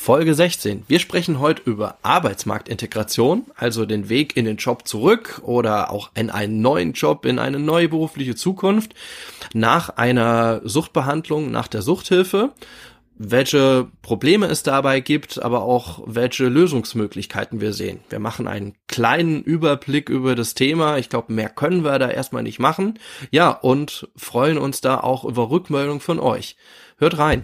Folge 16. Wir sprechen heute über Arbeitsmarktintegration, also den Weg in den Job zurück oder auch in einen neuen Job, in eine neue berufliche Zukunft nach einer Suchtbehandlung, nach der Suchthilfe welche Probleme es dabei gibt, aber auch welche Lösungsmöglichkeiten wir sehen. Wir machen einen kleinen Überblick über das Thema. Ich glaube, mehr können wir da erstmal nicht machen. Ja, und freuen uns da auch über Rückmeldung von euch. Hört rein.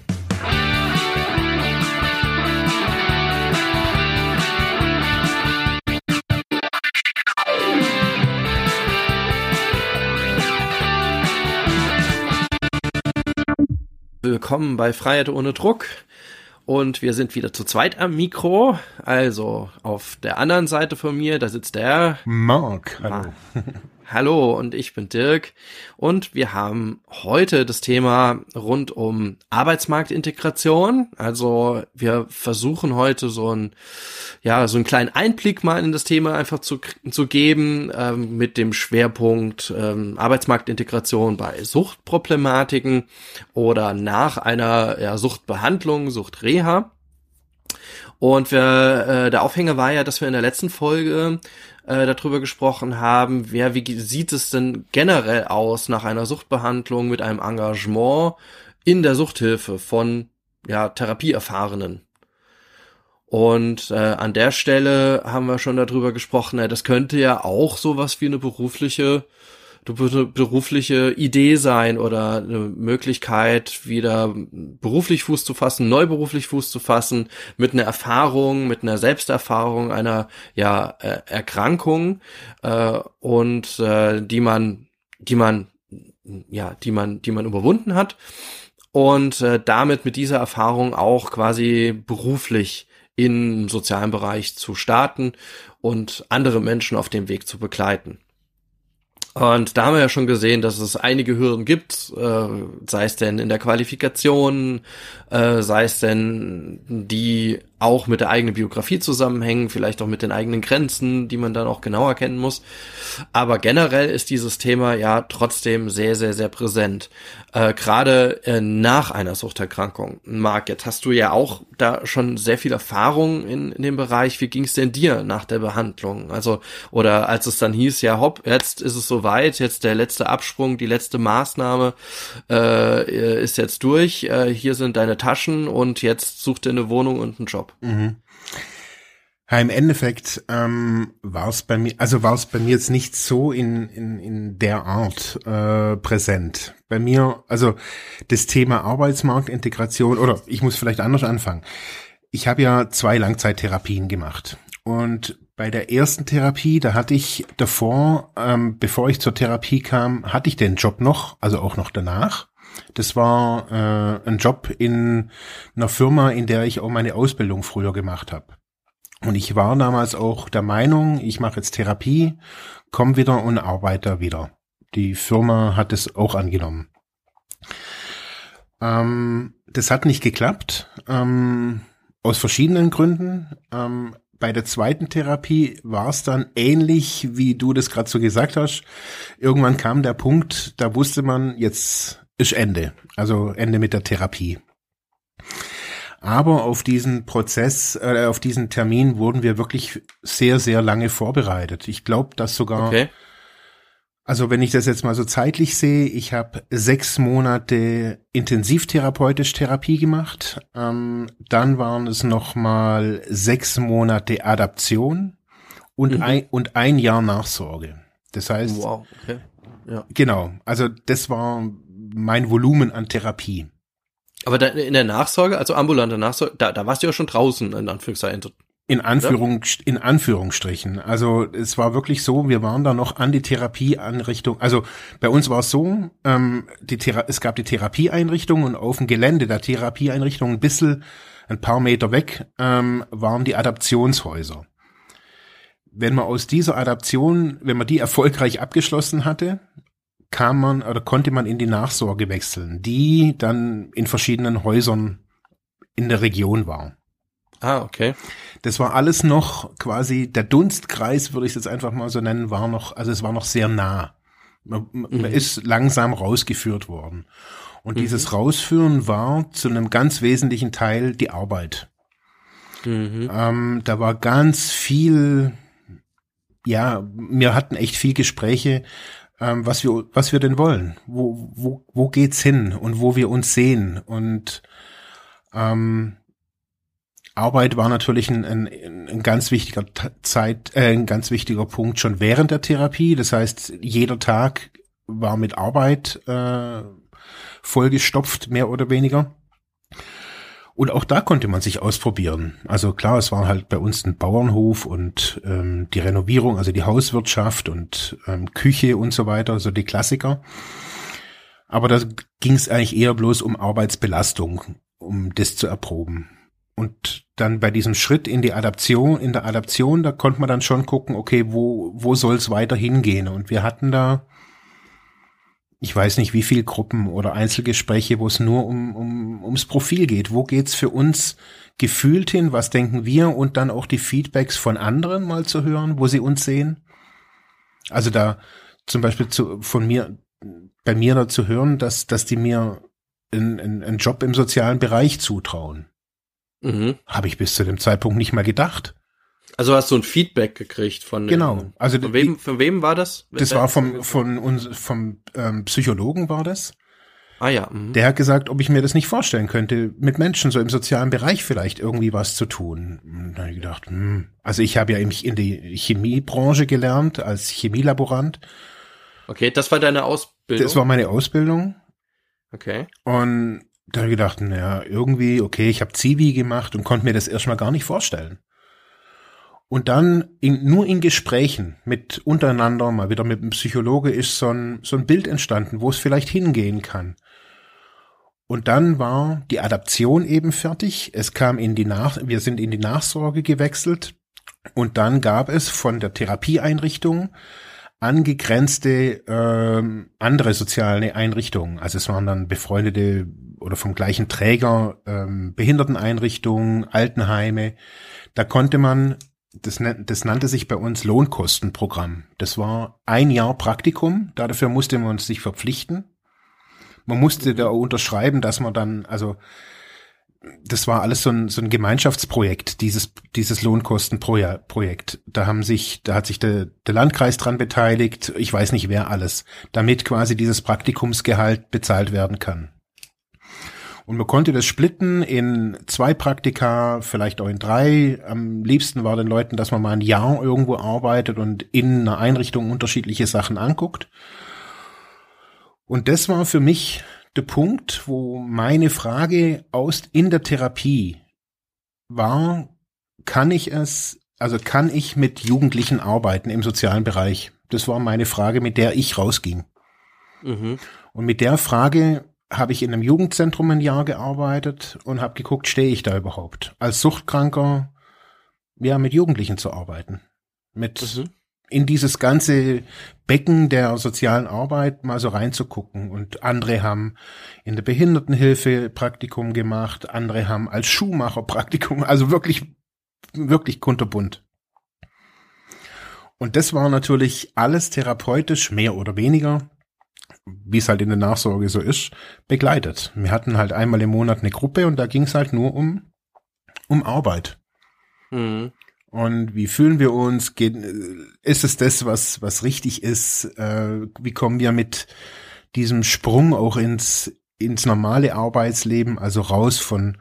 Willkommen bei Freiheit ohne Druck. Und wir sind wieder zu zweit am Mikro. Also auf der anderen Seite von mir, da sitzt der Mark. Hallo. Hallo und ich bin Dirk und wir haben heute das Thema rund um Arbeitsmarktintegration. Also wir versuchen heute so ein ja so einen kleinen Einblick mal in das Thema einfach zu, zu geben ähm, mit dem Schwerpunkt ähm, Arbeitsmarktintegration bei Suchtproblematiken oder nach einer ja, Suchtbehandlung, Suchtreha. Und wir, äh, der Aufhänger war ja, dass wir in der letzten Folge äh, darüber gesprochen haben, wer, wie sieht es denn generell aus nach einer Suchtbehandlung mit einem Engagement in der Suchthilfe von ja, Therapieerfahrenen. Und äh, an der Stelle haben wir schon darüber gesprochen, ja, das könnte ja auch sowas wie eine berufliche berufliche Idee sein oder eine Möglichkeit, wieder beruflich Fuß zu fassen, neu beruflich Fuß zu fassen, mit einer Erfahrung, mit einer Selbsterfahrung einer ja äh, Erkrankung äh, und äh, die man, die man, ja, die man, die man überwunden hat und äh, damit mit dieser Erfahrung auch quasi beruflich im sozialen Bereich zu starten und andere Menschen auf dem Weg zu begleiten. Und da haben wir ja schon gesehen, dass es einige Hürden gibt, äh, sei es denn in der Qualifikation, äh, sei es denn die auch mit der eigenen Biografie zusammenhängen, vielleicht auch mit den eigenen Grenzen, die man dann auch genauer kennen muss. Aber generell ist dieses Thema ja trotzdem sehr, sehr, sehr präsent. Äh, Gerade äh, nach einer Suchterkrankung. Marc, jetzt hast du ja auch da schon sehr viel Erfahrung in, in dem Bereich. Wie ging es denn dir nach der Behandlung? Also, oder als es dann hieß, ja hopp, jetzt ist es soweit, jetzt der letzte Absprung, die letzte Maßnahme äh, ist jetzt durch, äh, hier sind deine Taschen und jetzt such dir eine Wohnung und einen Job. Mhm. Im Endeffekt ähm, war es bei mir, also war es bei mir jetzt nicht so in, in, in der Art äh, präsent. Bei mir, also das Thema Arbeitsmarktintegration, oder ich muss vielleicht anders anfangen. Ich habe ja zwei Langzeittherapien gemacht. Und bei der ersten Therapie, da hatte ich davor, ähm, bevor ich zur Therapie kam, hatte ich den Job noch, also auch noch danach. Das war äh, ein Job in einer Firma, in der ich auch meine Ausbildung früher gemacht habe. Und ich war damals auch der Meinung, ich mache jetzt Therapie, komm wieder und arbeite wieder. Die Firma hat es auch angenommen. Ähm, das hat nicht geklappt, ähm, aus verschiedenen Gründen. Ähm, bei der zweiten Therapie war es dann ähnlich, wie du das gerade so gesagt hast. Irgendwann kam der Punkt, da wusste man, jetzt ist Ende. Also Ende mit der Therapie. Aber auf diesen Prozess, äh, auf diesen Termin wurden wir wirklich sehr, sehr lange vorbereitet. Ich glaube, dass sogar, okay. also wenn ich das jetzt mal so zeitlich sehe, ich habe sechs Monate intensivtherapeutisch Therapie gemacht. Ähm, dann waren es noch mal sechs Monate Adaption und, mhm. ein, und ein Jahr Nachsorge. Das heißt, wow, okay. ja. genau, also das war mein Volumen an Therapie. Aber da, in der Nachsorge, also ambulante Nachsorge, da, da warst du ja schon draußen, in Anführungszeichen. In Anführung, in Anführungsstrichen. Also es war wirklich so, wir waren da noch an die Therapieeinrichtung. Also bei uns war es so, ähm, die Thera es gab die Therapieeinrichtung und auf dem Gelände der Therapieeinrichtung ein bisschen, ein paar Meter weg, ähm, waren die Adaptionshäuser. Wenn man aus dieser Adaption, wenn man die erfolgreich abgeschlossen hatte, kam man oder konnte man in die Nachsorge wechseln, die dann in verschiedenen Häusern in der Region war. Ah, okay. Das war alles noch quasi, der Dunstkreis, würde ich es jetzt einfach mal so nennen, war noch, also es war noch sehr nah. Man, mhm. man ist langsam rausgeführt worden. Und mhm. dieses Rausführen war zu einem ganz wesentlichen Teil die Arbeit. Mhm. Ähm, da war ganz viel, ja, wir hatten echt viel Gespräche, ähm, was wir, was wir denn wollen. Wo, wo, wo geht's hin und wo wir uns sehen und ähm, Arbeit war natürlich ein, ein, ein ganz wichtiger Zeit, äh, ein ganz wichtiger Punkt schon während der Therapie. Das heißt, jeder Tag war mit Arbeit äh, vollgestopft, mehr oder weniger. Und auch da konnte man sich ausprobieren. Also klar, es war halt bei uns ein Bauernhof und ähm, die Renovierung, also die Hauswirtschaft und ähm, Küche und so weiter, so die Klassiker. Aber da ging es eigentlich eher bloß um Arbeitsbelastung, um das zu erproben. Und dann bei diesem Schritt in die Adaption, in der Adaption, da konnte man dann schon gucken, okay, wo, wo soll es weiter hingehen? Und wir hatten da ich weiß nicht, wie viel Gruppen oder Einzelgespräche, wo es nur um, um, ums Profil geht. Wo geht's für uns gefühlt hin? Was denken wir? Und dann auch die Feedbacks von anderen mal zu hören, wo sie uns sehen. Also da zum Beispiel zu, von mir, bei mir da zu hören, dass, dass die mir einen, einen Job im sozialen Bereich zutrauen. Mhm. Habe ich bis zu dem Zeitpunkt nicht mal gedacht. Also hast du ein Feedback gekriegt von genau. Also von wem, von wem war das? Das war vom von uns vom ähm, Psychologen war das. Ah ja. Mhm. Der hat gesagt, ob ich mir das nicht vorstellen könnte, mit Menschen so im sozialen Bereich vielleicht irgendwie was zu tun. Und dann habe ich gedacht, hm. also ich habe ja in die Chemiebranche gelernt als Chemielaborant. Okay, das war deine Ausbildung. Das war meine Ausbildung. Okay. Und da habe ich gedacht, naja, irgendwie, okay, ich habe Zivi gemacht und konnte mir das erstmal gar nicht vorstellen. Und dann in, nur in Gesprächen mit untereinander, mal wieder mit einem Psychologe, ist so ein, so ein Bild entstanden, wo es vielleicht hingehen kann. Und dann war die Adaption eben fertig. Es kam in die Nach, wir sind in die Nachsorge gewechselt. Und dann gab es von der Therapieeinrichtung angegrenzte ähm, andere soziale Einrichtungen. Also es waren dann befreundete oder vom gleichen Träger ähm, Behinderteneinrichtungen, Altenheime. Da konnte man das, das nannte sich bei uns Lohnkostenprogramm. Das war ein Jahr Praktikum, dafür musste man sich verpflichten. Man musste da unterschreiben, dass man dann, also das war alles so ein, so ein Gemeinschaftsprojekt, dieses, dieses Lohnkostenprojekt. Da haben sich, da hat sich der, der Landkreis dran beteiligt, ich weiß nicht wer alles, damit quasi dieses Praktikumsgehalt bezahlt werden kann. Und man konnte das splitten in zwei Praktika, vielleicht auch in drei. Am liebsten war den Leuten, dass man mal ein Jahr irgendwo arbeitet und in einer Einrichtung unterschiedliche Sachen anguckt. Und das war für mich der Punkt, wo meine Frage aus in der Therapie war, kann ich es, also kann ich mit Jugendlichen arbeiten im sozialen Bereich? Das war meine Frage, mit der ich rausging. Mhm. Und mit der Frage habe ich in einem Jugendzentrum ein Jahr gearbeitet und habe geguckt, stehe ich da überhaupt? Als Suchtkranker, ja, mit Jugendlichen zu arbeiten. Mit mhm. in dieses ganze Becken der sozialen Arbeit mal so reinzugucken. Und andere haben in der Behindertenhilfe Praktikum gemacht, andere haben als Schuhmacher Praktikum, also wirklich, wirklich kunterbunt. Und das war natürlich alles therapeutisch, mehr oder weniger wie es halt in der Nachsorge so ist, begleitet. Wir hatten halt einmal im Monat eine Gruppe und da ging es halt nur um, um Arbeit. Mhm. Und wie fühlen wir uns? Geht, ist es das, was, was richtig ist? Äh, wie kommen wir mit diesem Sprung auch ins, ins normale Arbeitsleben, also raus von,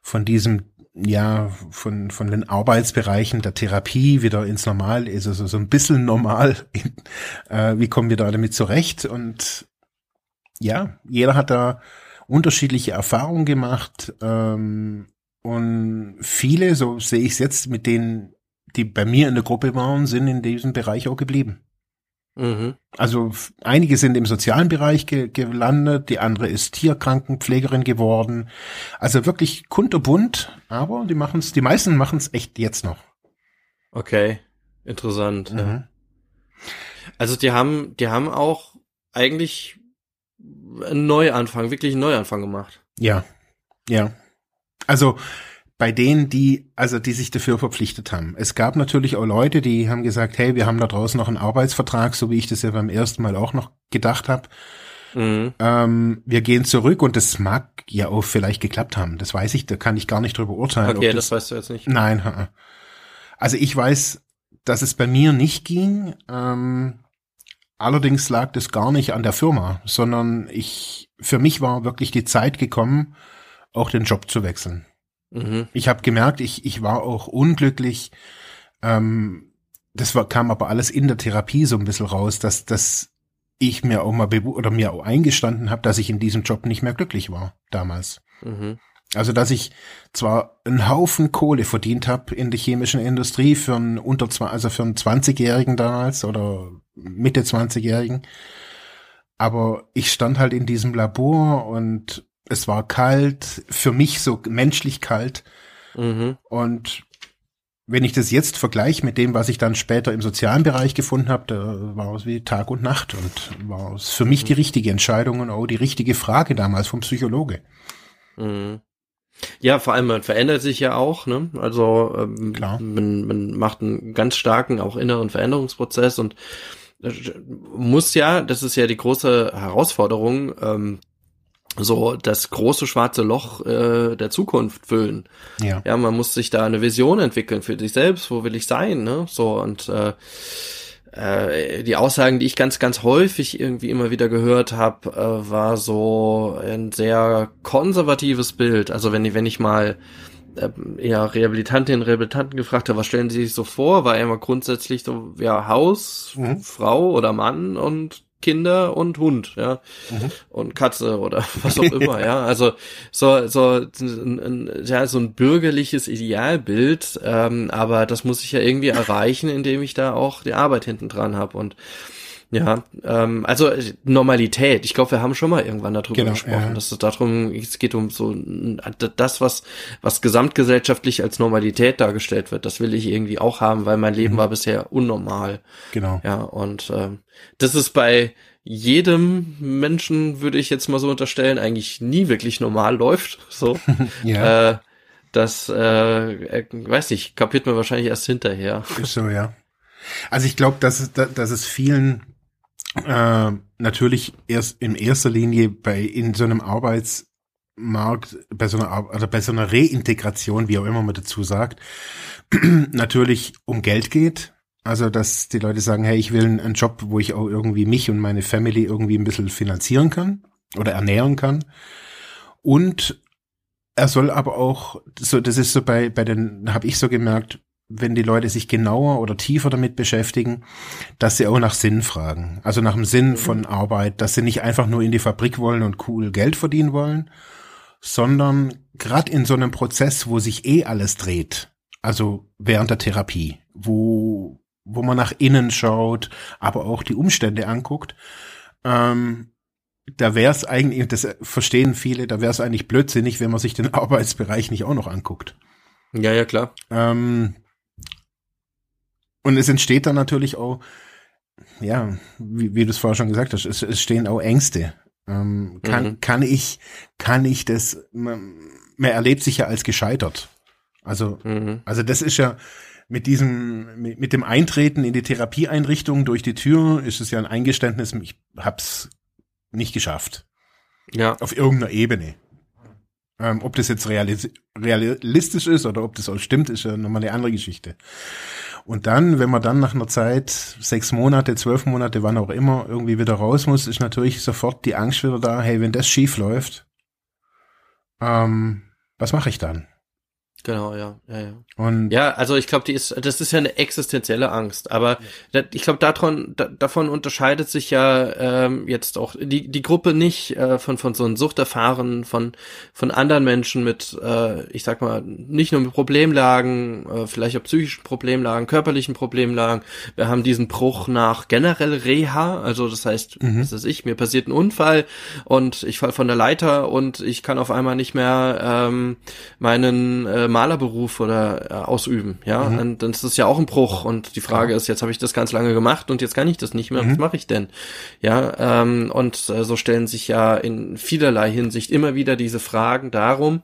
von diesem ja, von, von den Arbeitsbereichen der Therapie wieder ins Normal ist, also so ein bisschen normal. äh, wie kommen wir da damit zurecht? Und ja, jeder hat da unterschiedliche Erfahrungen gemacht. Ähm, und viele, so sehe ich es jetzt, mit denen, die bei mir in der Gruppe waren, sind in diesem Bereich auch geblieben. Mhm. Also einige sind im sozialen Bereich ge gelandet, die andere ist Tierkrankenpflegerin geworden. Also wirklich kunterbunt, aber die machen es, die meisten machen es echt jetzt noch. Okay, interessant. Mhm. Also die haben, die haben auch eigentlich einen Neuanfang, wirklich einen Neuanfang gemacht. Ja, ja. Also bei denen, die, also die sich dafür verpflichtet haben. Es gab natürlich auch Leute, die haben gesagt, hey, wir haben da draußen noch einen Arbeitsvertrag, so wie ich das ja beim ersten Mal auch noch gedacht habe. Mhm. Ähm, wir gehen zurück und das mag ja auch vielleicht geklappt haben. Das weiß ich, da kann ich gar nicht drüber urteilen. Okay, das, das, weißt du jetzt nicht. Nein. Also ich weiß, dass es bei mir nicht ging. Ähm, allerdings lag das gar nicht an der Firma, sondern ich, für mich war wirklich die Zeit gekommen, auch den Job zu wechseln. Mhm. Ich habe gemerkt, ich, ich war auch unglücklich. Ähm, das war, kam aber alles in der Therapie so ein bisschen raus, dass, dass ich mir auch mal oder mir auch eingestanden habe, dass ich in diesem Job nicht mehr glücklich war damals. Mhm. Also dass ich zwar einen Haufen Kohle verdient habe in der chemischen Industrie für einen unter also für einen 20-Jährigen damals oder Mitte 20-Jährigen, aber ich stand halt in diesem Labor und es war kalt, für mich so menschlich kalt. Mhm. Und wenn ich das jetzt vergleiche mit dem, was ich dann später im sozialen Bereich gefunden habe, da war es wie Tag und Nacht und war es für mich mhm. die richtige Entscheidung und auch die richtige Frage damals vom Psychologe. Mhm. Ja, vor allem man verändert sich ja auch, ne? Also ähm. Man, man macht einen ganz starken auch inneren Veränderungsprozess und äh, muss ja, das ist ja die große Herausforderung, ähm, so das große schwarze Loch äh, der Zukunft füllen. Ja. ja, man muss sich da eine Vision entwickeln für sich selbst, wo will ich sein, ne? So und äh, äh, die Aussagen, die ich ganz, ganz häufig irgendwie immer wieder gehört habe, äh, war so ein sehr konservatives Bild. Also wenn ich, wenn ich mal äh, ja, Rehabilitantinnen und Rehabilitanten gefragt habe, was stellen sie sich so vor, war immer grundsätzlich so, ja, Haus, mhm. Frau oder Mann und Kinder und Hund, ja, mhm. und Katze oder was auch immer, ja. Also so so ein, ein, ja so ein bürgerliches Idealbild, ähm, aber das muss ich ja irgendwie erreichen, indem ich da auch die Arbeit hinten dran habe und ja, ähm, also Normalität. Ich glaube, wir haben schon mal irgendwann darüber genau, gesprochen, ja. dass es darum, es geht um so das, was was gesamtgesellschaftlich als Normalität dargestellt wird. Das will ich irgendwie auch haben, weil mein Leben mhm. war bisher unnormal. Genau. Ja, und ähm, das ist bei jedem Menschen, würde ich jetzt mal so unterstellen, eigentlich nie wirklich normal läuft. So. ja. Äh, das, äh, äh, weiß nicht, kapiert man wahrscheinlich erst hinterher. Ist so, ja. Also ich glaube, dass, dass es vielen äh, natürlich erst in erster Linie bei in so einem Arbeitsmarkt, bei so einer, also bei so einer Reintegration, wie auch immer man dazu sagt, natürlich um Geld geht. Also, dass die Leute sagen, hey, ich will einen Job, wo ich auch irgendwie mich und meine Family irgendwie ein bisschen finanzieren kann oder ernähren kann. Und er soll aber auch, so, das ist so bei, bei den, habe ich so gemerkt, wenn die Leute sich genauer oder tiefer damit beschäftigen, dass sie auch nach Sinn fragen. Also nach dem Sinn mhm. von Arbeit, dass sie nicht einfach nur in die Fabrik wollen und cool Geld verdienen wollen, sondern gerade in so einem Prozess, wo sich eh alles dreht, also während der Therapie, wo, wo man nach innen schaut, aber auch die Umstände anguckt, ähm, da wäre es eigentlich, das verstehen viele, da wäre es eigentlich blödsinnig, wenn man sich den Arbeitsbereich nicht auch noch anguckt. Ja, ja, klar. Ähm, und es entsteht dann natürlich auch, ja, wie, wie du es vorher schon gesagt hast, es, es stehen auch Ängste. Ähm, kann, mhm. kann ich, kann ich das, man, man erlebt sich ja als gescheitert. Also, mhm. also das ist ja, mit diesem, mit, mit dem Eintreten in die Therapieeinrichtung durch die Tür ist es ja ein Eingeständnis, ich hab's nicht geschafft. Ja. Auf irgendeiner Ebene. Ähm, ob das jetzt realis realistisch ist oder ob das auch stimmt, ist ja nochmal eine andere Geschichte. Und dann, wenn man dann nach einer Zeit, sechs Monate, zwölf Monate, wann auch immer, irgendwie wieder raus muss, ist natürlich sofort die Angst wieder da, hey, wenn das schief läuft, ähm, was mache ich dann? Genau, ja, ja, ja. Und ja, also ich glaube, die ist, das ist ja eine existenzielle Angst, aber ja. ich glaube, davon, da, davon unterscheidet sich ja ähm, jetzt auch die die Gruppe nicht äh, von von so einem Suchterfahren von von anderen Menschen mit, äh, ich sag mal, nicht nur mit Problemlagen, äh, vielleicht auch psychischen Problemlagen, körperlichen Problemlagen. Wir haben diesen Bruch nach generell Reha, also das heißt, mhm. was ist ich, mir passiert ein Unfall und ich fall von der Leiter und ich kann auf einmal nicht mehr ähm, meinen äh, Malerberuf oder äh, ausüben, ja, mhm. und dann ist das ja auch ein Bruch und die Frage ja. ist, jetzt habe ich das ganz lange gemacht und jetzt kann ich das nicht mehr, mhm. was mache ich denn? Ja, ähm, und äh, so stellen sich ja in vielerlei Hinsicht immer wieder diese Fragen darum,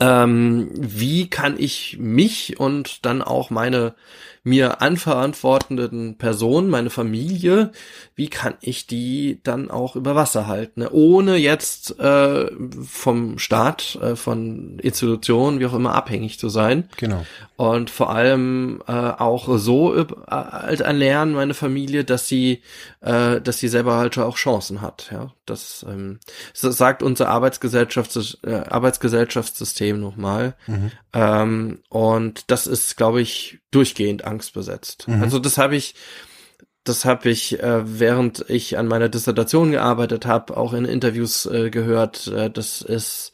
ähm, wie kann ich mich und dann auch meine mir anverantwortenden Personen, meine Familie, wie kann ich die dann auch über Wasser halten, ne? ohne jetzt äh, vom Staat, äh, von Institutionen, wie auch immer, abhängig zu sein. Genau. Und vor allem äh, auch so äh, halt ernähren meine Familie, dass sie, äh, dass sie selber halt auch Chancen hat. Ja, das, ähm, das sagt unser Arbeitsgesellschafts äh, Arbeitsgesellschaftssystem nochmal. Mhm. Ähm, und das ist, glaube ich, durchgehend angstbesetzt. Mhm. Also das habe ich das habe ich, äh, während ich an meiner Dissertation gearbeitet habe, auch in Interviews äh, gehört. Äh, das ist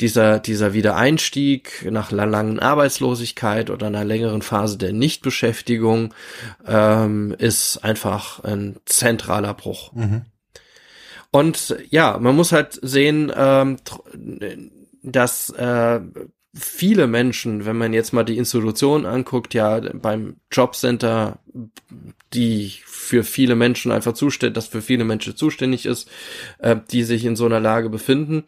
dieser, dieser Wiedereinstieg nach einer langen Arbeitslosigkeit oder einer längeren Phase der Nichtbeschäftigung ähm, ist einfach ein zentraler Bruch. Mhm. Und ja, man muss halt sehen, ähm, dass äh, viele Menschen, wenn man jetzt mal die Institution anguckt, ja beim Jobcenter, die für viele Menschen einfach zuständig, das für viele Menschen zuständig ist, äh, die sich in so einer Lage befinden,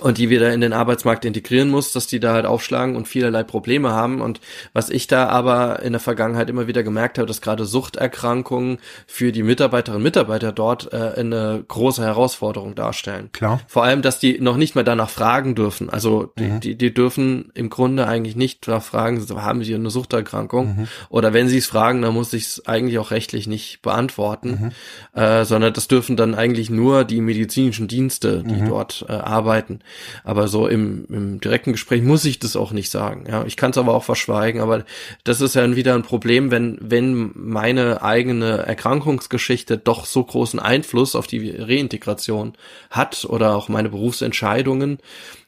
und die wieder in den Arbeitsmarkt integrieren muss, dass die da halt aufschlagen und vielerlei Probleme haben. Und was ich da aber in der Vergangenheit immer wieder gemerkt habe, dass gerade Suchterkrankungen für die Mitarbeiterinnen und Mitarbeiter dort äh, eine große Herausforderung darstellen. Klar. Vor allem, dass die noch nicht mehr danach fragen dürfen. Also die, mhm. die, die dürfen im Grunde eigentlich nicht danach fragen, haben sie eine Suchterkrankung? Mhm. Oder wenn sie es fragen, dann muss ich es eigentlich auch rechtlich nicht beantworten, mhm. äh, sondern das dürfen dann eigentlich nur die medizinischen Dienste, die mhm. dort äh, arbeiten. Aber so im, im direkten Gespräch muss ich das auch nicht sagen. Ja, ich kann es aber auch verschweigen. Aber das ist ja wieder ein Problem, wenn wenn meine eigene Erkrankungsgeschichte doch so großen Einfluss auf die Reintegration hat oder auch meine Berufsentscheidungen,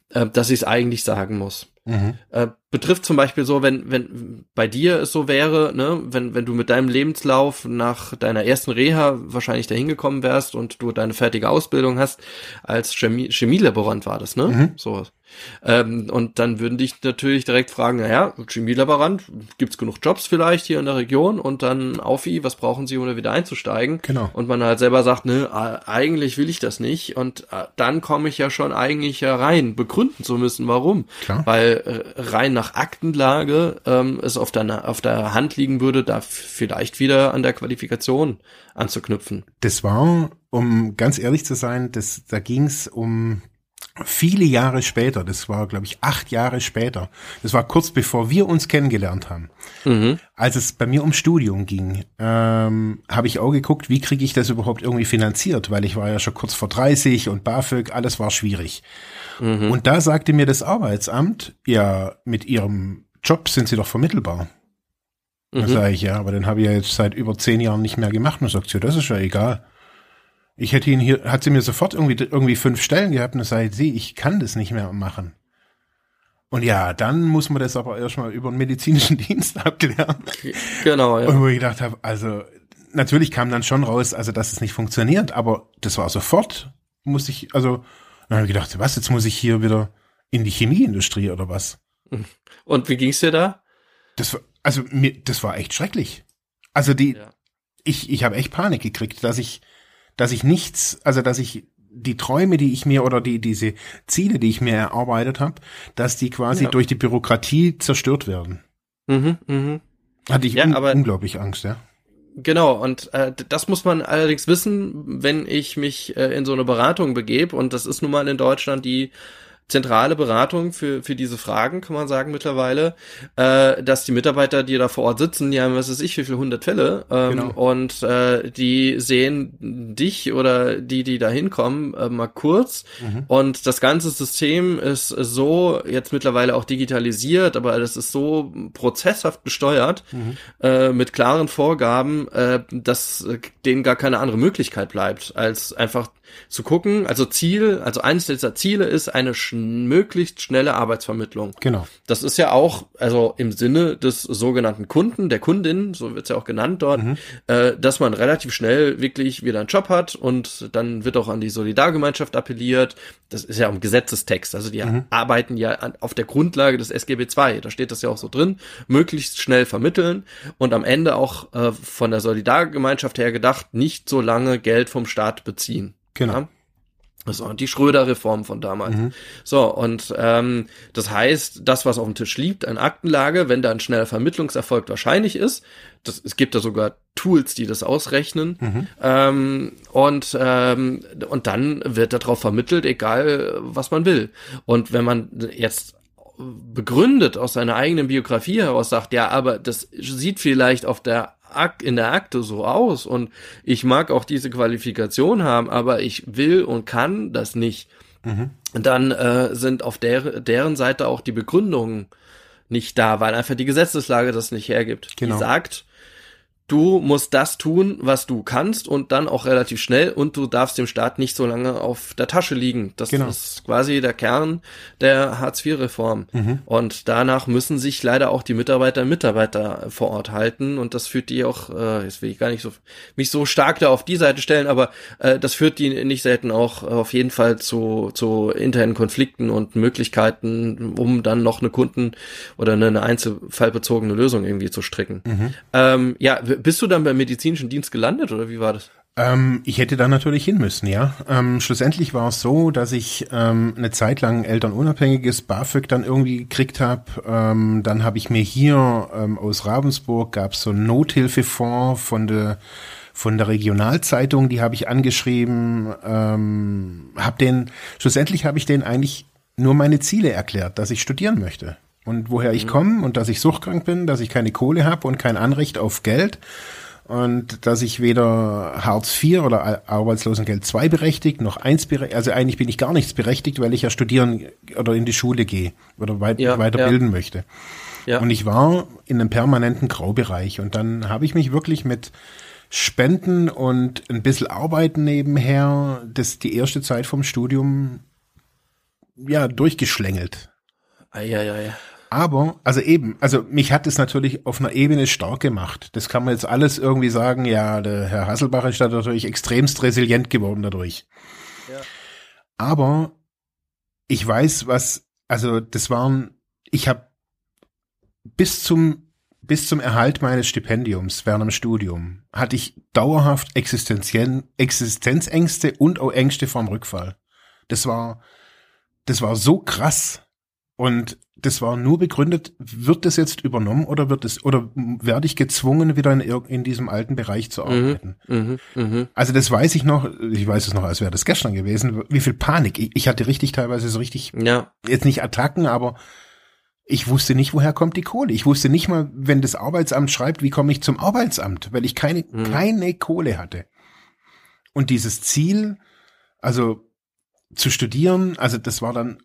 äh, dass ich es eigentlich sagen muss. Mhm. Äh, betrifft zum Beispiel so, wenn, wenn bei dir es so wäre, ne, wenn, wenn du mit deinem Lebenslauf nach deiner ersten Reha wahrscheinlich dahin gekommen wärst und du deine fertige Ausbildung hast, als Chemie, Chemielaborant war das, ne? Mhm. So. Ähm, und dann würden dich natürlich direkt fragen, naja, Chemielaborant, gibt's genug Jobs vielleicht hier in der Region? Und dann auf wie, was brauchen sie, um da wieder einzusteigen? Genau. Und man halt selber sagt, ne, eigentlich will ich das nicht. Und äh, dann komme ich ja schon eigentlich herein, begründen zu müssen, warum. Klar. Weil äh, rein nach Aktenlage ähm, es auf der, auf der Hand liegen würde, da vielleicht wieder an der Qualifikation anzuknüpfen. Das war, um ganz ehrlich zu sein, das, da ging's um viele Jahre später, das war, glaube ich, acht Jahre später, das war kurz bevor wir uns kennengelernt haben, mhm. als es bei mir um Studium ging, ähm, habe ich auch geguckt, wie kriege ich das überhaupt irgendwie finanziert, weil ich war ja schon kurz vor 30 und BAföG, alles war schwierig. Mhm. Und da sagte mir das Arbeitsamt, ja, mit ihrem Job sind sie doch vermittelbar. Mhm. Da sage ich, ja, aber den habe ich ja jetzt seit über zehn Jahren nicht mehr gemacht. Und sagt sie, das ist ja egal. Ich hätte ihn hier, hat sie mir sofort irgendwie, irgendwie fünf Stellen gehabt und sagt, sie, ich kann das nicht mehr machen. Und ja, dann muss man das aber erstmal über einen medizinischen Dienst abklären. Genau, ja. Und wo ich gedacht habe, also natürlich kam dann schon raus, also dass es nicht funktioniert, aber das war sofort, muss ich, also, dann habe ich gedacht, was, jetzt muss ich hier wieder in die Chemieindustrie oder was? Und wie ging's dir da? Das war, also mir, das war echt schrecklich. Also die, ja. ich, ich habe echt Panik gekriegt, dass ich, dass ich nichts, also dass ich die Träume, die ich mir oder die diese Ziele, die ich mir erarbeitet habe, dass die quasi ja. durch die Bürokratie zerstört werden. Mhm, mh. Hatte ich ja, un aber, unglaublich Angst, ja. Genau, und äh, das muss man allerdings wissen, wenn ich mich äh, in so eine Beratung begebe. Und das ist nun mal in Deutschland die zentrale Beratung für, für diese Fragen, kann man sagen mittlerweile, äh, dass die Mitarbeiter, die da vor Ort sitzen, die haben, was weiß ich, wie viele hundert Fälle ähm, genau. und äh, die sehen dich oder die, die da hinkommen, äh, mal kurz mhm. und das ganze System ist so jetzt mittlerweile auch digitalisiert, aber das ist so prozesshaft gesteuert mhm. äh, mit klaren Vorgaben, äh, dass denen gar keine andere Möglichkeit bleibt, als einfach zu gucken, also Ziel, also eines dieser Ziele ist eine möglichst schnelle Arbeitsvermittlung. Genau. Das ist ja auch, also im Sinne des sogenannten Kunden, der Kundin, so wird's ja auch genannt dort, mhm. äh, dass man relativ schnell wirklich wieder einen Job hat und dann wird auch an die Solidargemeinschaft appelliert. Das ist ja ein Gesetzestext, also die mhm. arbeiten ja an, auf der Grundlage des SGB II, da steht das ja auch so drin, möglichst schnell vermitteln und am Ende auch äh, von der Solidargemeinschaft her gedacht, nicht so lange Geld vom Staat beziehen. Genau. Ja? So, die Schröder-Reform von damals. Mhm. So, und ähm, das heißt, das, was auf dem Tisch liegt, eine Aktenlage, wenn da ein schneller Vermittlungserfolg wahrscheinlich ist, das, es gibt da sogar Tools, die das ausrechnen, mhm. ähm, und, ähm, und dann wird darauf vermittelt, egal was man will. Und wenn man jetzt begründet aus seiner eigenen Biografie heraus sagt, ja, aber das sieht vielleicht auf der in der Akte so aus und ich mag auch diese Qualifikation haben, aber ich will und kann das nicht. Mhm. Dann äh, sind auf der, deren Seite auch die Begründungen nicht da, weil einfach die Gesetzeslage das nicht hergibt. Genau. Die sagt, du musst das tun, was du kannst und dann auch relativ schnell und du darfst dem Staat nicht so lange auf der Tasche liegen. Das genau. ist quasi der Kern der Hartz-IV-Reform. Mhm. Und danach müssen sich leider auch die Mitarbeiter und Mitarbeiter vor Ort halten und das führt die auch, äh, jetzt will ich gar nicht so mich so stark da auf die Seite stellen, aber äh, das führt die nicht selten auch auf jeden Fall zu, zu internen Konflikten und Möglichkeiten, um dann noch eine Kunden oder eine einzelfallbezogene Lösung irgendwie zu stricken. Mhm. Ähm, ja, bist du dann beim medizinischen Dienst gelandet oder wie war das? Ähm, ich hätte da natürlich hin müssen, ja. Ähm, schlussendlich war es so, dass ich ähm, eine Zeit lang elternunabhängiges BAföG dann irgendwie gekriegt habe. Ähm, dann habe ich mir hier ähm, aus Ravensburg gab es so einen Nothilfefonds von der von der Regionalzeitung, die habe ich angeschrieben, ähm, habe den schlussendlich habe ich den eigentlich nur meine Ziele erklärt, dass ich studieren möchte und woher ich mhm. komme und dass ich suchtkrank bin, dass ich keine Kohle habe und kein Anrecht auf Geld und dass ich weder Hartz IV oder Arbeitslosengeld II berechtigt, noch eins berechtigt, also eigentlich bin ich gar nichts berechtigt, weil ich ja studieren oder in die Schule gehe oder weit, ja, weiterbilden ja. möchte. Ja. Und ich war in einem permanenten Graubereich und dann habe ich mich wirklich mit Spenden und ein bisschen Arbeiten nebenher, das die erste Zeit vom Studium ja durchgeschlängelt. Eieiei. Aber, also eben, also mich hat es natürlich auf einer Ebene stark gemacht. Das kann man jetzt alles irgendwie sagen, ja, der Herr Hasselbach ist da natürlich extremst resilient geworden dadurch. Ja. Aber ich weiß, was, also das waren, ich habe bis zum bis zum Erhalt meines Stipendiums während dem Studium hatte ich dauerhaft Existenzängste und auch Ängste vorm Rückfall. Das war, das war so krass. Und das war nur begründet, wird das jetzt übernommen oder wird es, oder werde ich gezwungen, wieder in, in diesem alten Bereich zu mhm, arbeiten? Mhm, mh, Also das weiß ich noch, ich weiß es noch, als wäre das gestern gewesen, wie viel Panik. Ich, ich hatte richtig teilweise so richtig, ja. jetzt nicht Attacken, aber ich wusste nicht, woher kommt die Kohle. Ich wusste nicht mal, wenn das Arbeitsamt schreibt, wie komme ich zum Arbeitsamt, weil ich keine, mhm. keine Kohle hatte. Und dieses Ziel, also zu studieren, also das war dann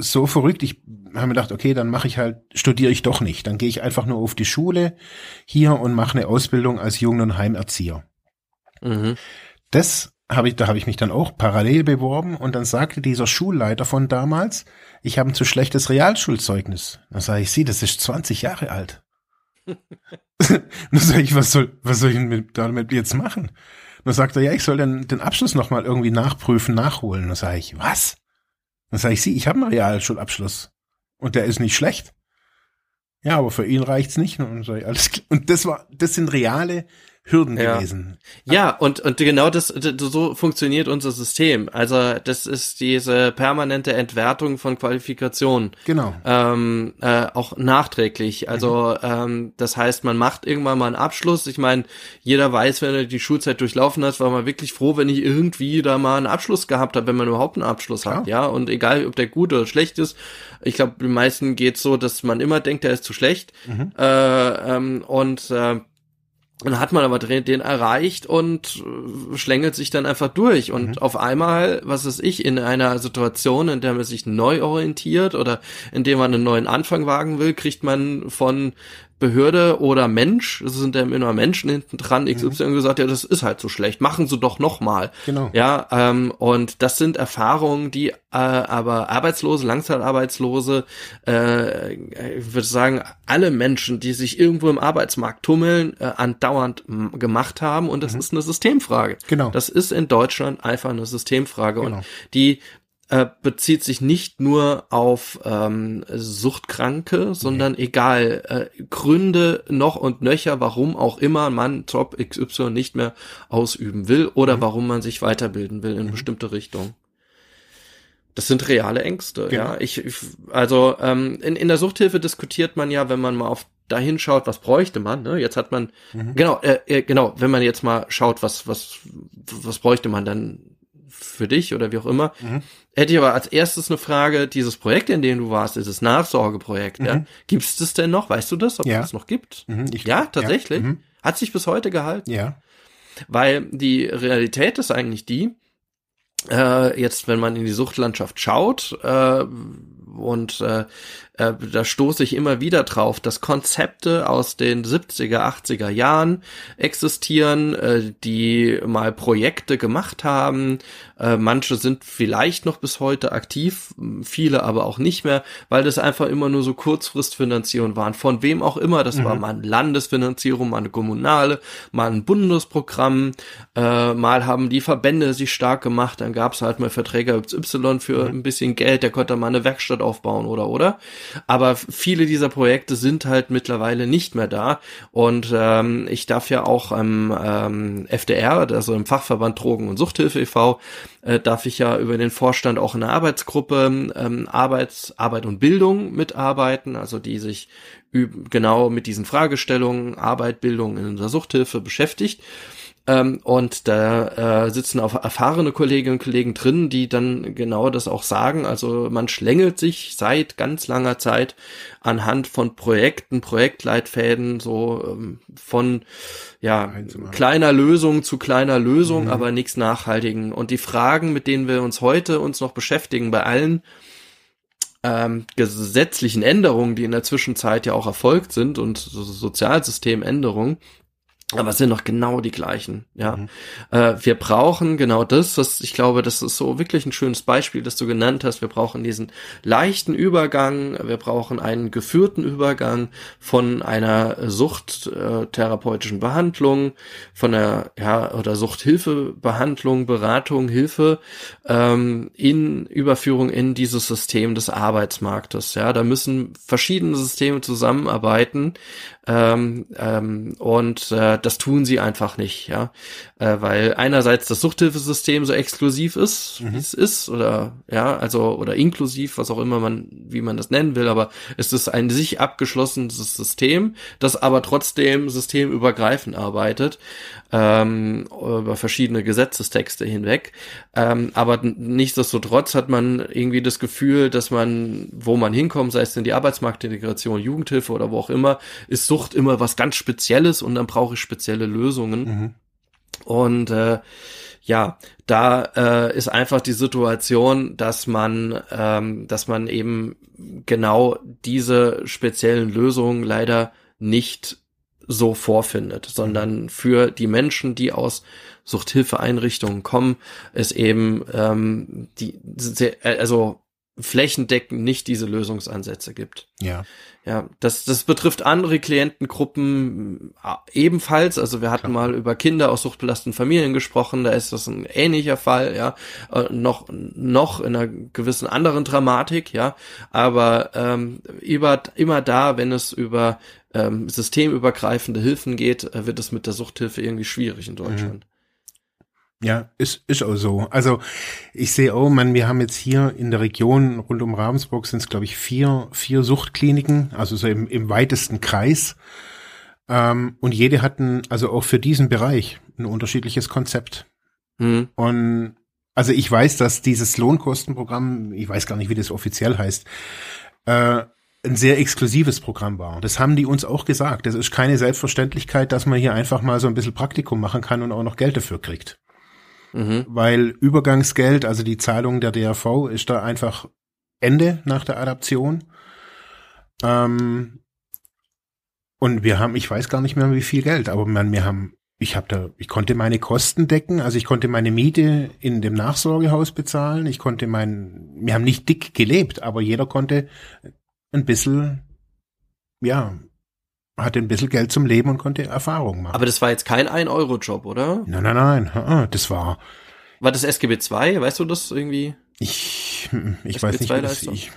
so verrückt. Ich habe mir gedacht, okay, dann mache ich halt, studiere ich doch nicht. Dann gehe ich einfach nur auf die Schule hier und mache eine Ausbildung als Jugend- und Heimerzieher. Mhm. Das habe ich, da habe ich mich dann auch parallel beworben und dann sagte dieser Schulleiter von damals, ich habe ein zu schlechtes Realschulzeugnis. Dann sage ich, sie, das ist 20 Jahre alt. dann sage ich, was soll, was soll ich mit, damit jetzt machen? Dann sagt er, ja, ich soll dann den Abschluss nochmal irgendwie nachprüfen, nachholen. Dann sage ich, was? Dann sage ich, sie, ich habe einen Realschulabschluss und der ist nicht schlecht. Ja, aber für ihn reicht's nicht. Und, so, alles, und das war, das sind reale Hürden ja. gewesen. Ja, und, und genau das, so funktioniert unser System. Also das ist diese permanente Entwertung von Qualifikationen. Genau. Ähm, äh, auch nachträglich. Also mhm. ähm, das heißt, man macht irgendwann mal einen Abschluss. Ich meine, jeder weiß, wenn er die Schulzeit durchlaufen hat, war man wirklich froh, wenn ich irgendwie da mal einen Abschluss gehabt habe, wenn man überhaupt einen Abschluss hat. Ja, und egal, ob der gut oder schlecht ist. Ich glaube, den meisten geht's so, dass man immer denkt, der ist zu schlecht. Mhm. Äh, ähm, und äh, dann hat man aber den erreicht und äh, schlängelt sich dann einfach durch. Und mhm. auf einmal, was ist ich, in einer Situation, in der man sich neu orientiert oder in der man einen neuen Anfang wagen will, kriegt man von Behörde oder Mensch, es sind ja immer Menschen hinten dran, XY mhm. gesagt, ja, das ist halt so schlecht, machen Sie doch nochmal. Genau. Ja, ähm, und das sind Erfahrungen, die äh, aber Arbeitslose, Langzeitarbeitslose, äh, ich würde sagen, alle Menschen, die sich irgendwo im Arbeitsmarkt tummeln, äh, andauernd gemacht haben und das mhm. ist eine Systemfrage. Genau. Das ist in Deutschland einfach eine Systemfrage genau. und die äh, bezieht sich nicht nur auf ähm, Suchtkranke, sondern nee. egal, äh, Gründe noch und nöcher, warum auch immer man Job XY nicht mehr ausüben will oder mhm. warum man sich weiterbilden will in mhm. bestimmte Richtung. Das sind reale Ängste, genau. ja. Ich, ich also ähm, in, in der Suchthilfe diskutiert man ja, wenn man mal auf dahin schaut, was bräuchte man. Ne? Jetzt hat man mhm. genau, äh, äh, genau, wenn man jetzt mal schaut, was was was bräuchte man dann für dich oder wie auch immer. Mhm. Hätte ich aber als erstes eine Frage, dieses Projekt, in dem du warst, dieses Nachsorgeprojekt, mhm. ja, gibt es das denn noch? Weißt du das, ob ja. es das noch gibt? Mhm, ich, ja, tatsächlich. Ja. Mhm. Hat sich bis heute gehalten? Ja. Weil die Realität ist eigentlich die, äh, jetzt, wenn man in die Suchtlandschaft schaut, äh, und äh, äh, da stoße ich immer wieder drauf, dass Konzepte aus den 70er, 80er Jahren existieren, äh, die mal Projekte gemacht haben. Äh, manche sind vielleicht noch bis heute aktiv, viele aber auch nicht mehr, weil das einfach immer nur so Kurzfristfinanzierung waren. Von wem auch immer, das mhm. war mal eine Landesfinanzierung, mal eine kommunale, mal ein Bundesprogramm, äh, mal haben die Verbände sich stark gemacht, dann gab es halt mal Verträge Y für mhm. ein bisschen Geld, der konnte mal eine Werkstatt aufbauen oder oder. Aber viele dieser Projekte sind halt mittlerweile nicht mehr da. Und ähm, ich darf ja auch am ähm, FDR, also im Fachverband Drogen- und Suchthilfe e.V., äh, darf ich ja über den Vorstand auch in der Arbeitsgruppe ähm, Arbeits, Arbeit und Bildung mitarbeiten, also die sich genau mit diesen Fragestellungen Arbeit, Bildung in der Suchthilfe beschäftigt. Ähm, und da äh, sitzen auch erfahrene Kolleginnen und Kollegen drin, die dann genau das auch sagen. Also man schlängelt sich seit ganz langer Zeit anhand von Projekten, Projektleitfäden, so ähm, von ja kleiner Lösung zu kleiner Lösung, mhm. aber nichts Nachhaltigen. Und die Fragen, mit denen wir uns heute uns noch beschäftigen, bei allen ähm, gesetzlichen Änderungen, die in der Zwischenzeit ja auch erfolgt sind und so Sozialsystemänderungen, aber es sind noch genau die gleichen, ja. Mhm. Äh, wir brauchen genau das, was ich glaube, das ist so wirklich ein schönes Beispiel, das du genannt hast. Wir brauchen diesen leichten Übergang, wir brauchen einen geführten Übergang von einer suchttherapeutischen äh, Behandlung, von der, ja, oder Suchthilfebehandlung, Beratung, Hilfe, ähm, in Überführung in dieses System des Arbeitsmarktes, ja. Da müssen verschiedene Systeme zusammenarbeiten, ähm, ähm, und äh, das tun sie einfach nicht, ja. Äh, weil einerseits das Suchthilfesystem so exklusiv ist, mhm. wie es ist, oder ja, also oder inklusiv, was auch immer man, wie man das nennen will, aber es ist ein sich abgeschlossenes System, das aber trotzdem systemübergreifend arbeitet, ähm, über verschiedene Gesetzestexte hinweg. Ähm, aber nichtsdestotrotz hat man irgendwie das Gefühl, dass man, wo man hinkommt, sei es in die Arbeitsmarktintegration, Jugendhilfe oder wo auch immer, ist Sucht immer was ganz Spezielles und dann brauche ich spezielle Lösungen. Mhm. Und äh, ja, da äh, ist einfach die Situation, dass man, ähm, dass man eben genau diese speziellen Lösungen leider nicht so vorfindet, sondern für die Menschen, die aus Suchthilfeeinrichtungen kommen, ist eben ähm, die also flächendeckend nicht diese Lösungsansätze gibt. Ja. Ja, das, das betrifft andere Klientengruppen äh, ebenfalls. Also wir hatten Klar. mal über Kinder aus suchtbelasteten Familien gesprochen, da ist das ein ähnlicher Fall, ja, äh, noch, noch in einer gewissen anderen Dramatik, ja, aber ähm, über, immer da, wenn es über ähm, systemübergreifende Hilfen geht, äh, wird es mit der Suchthilfe irgendwie schwierig in Deutschland. Mhm. Ja, ist, ist auch so. Also ich sehe auch, man, wir haben jetzt hier in der Region rund um Ravensburg sind es, glaube ich, vier, vier Suchtkliniken, also so im, im weitesten Kreis. Ähm, und jede hatten, also auch für diesen Bereich, ein unterschiedliches Konzept. Mhm. Und also ich weiß, dass dieses Lohnkostenprogramm, ich weiß gar nicht, wie das offiziell heißt, äh, ein sehr exklusives Programm war. Das haben die uns auch gesagt. Das ist keine Selbstverständlichkeit, dass man hier einfach mal so ein bisschen Praktikum machen kann und auch noch Geld dafür kriegt. Mhm. Weil Übergangsgeld, also die Zahlung der DRV, ist da einfach Ende nach der Adaption. Ähm, und wir haben, ich weiß gar nicht mehr, wie viel Geld, aber man, wir haben, ich habe da, ich konnte meine Kosten decken, also ich konnte meine Miete in dem Nachsorgehaus bezahlen, ich konnte mein, wir haben nicht dick gelebt, aber jeder konnte ein bisschen, ja, hatte ein bisschen Geld zum Leben und konnte Erfahrungen machen. Aber das war jetzt kein 1-Euro-Job, oder? Nein, nein, nein. Das war. War das SGB II? Weißt du das irgendwie? Ich, ich SGB weiß nicht, wie das, ich,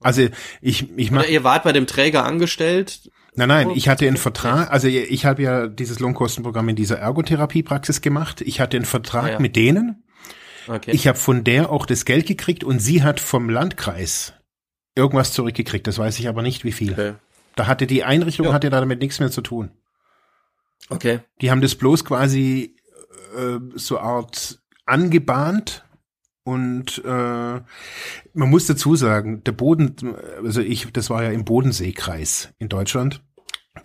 also ich, ich mach, Oder ihr wart bei dem Träger angestellt? Nein, nein, ich hatte einen Vertrag, also ich habe ja dieses Lohnkostenprogramm in dieser Ergotherapiepraxis gemacht. Ich hatte einen Vertrag ja, ja. mit denen. Okay. Ich habe von der auch das Geld gekriegt und sie hat vom Landkreis irgendwas zurückgekriegt. Das weiß ich aber nicht, wie viel. Okay. Da hatte die Einrichtung ja. hatte damit nichts mehr zu tun. Okay. Die haben das bloß quasi äh, so Art angebahnt und äh, man muss dazu sagen, der Boden, also ich, das war ja im Bodenseekreis in Deutschland.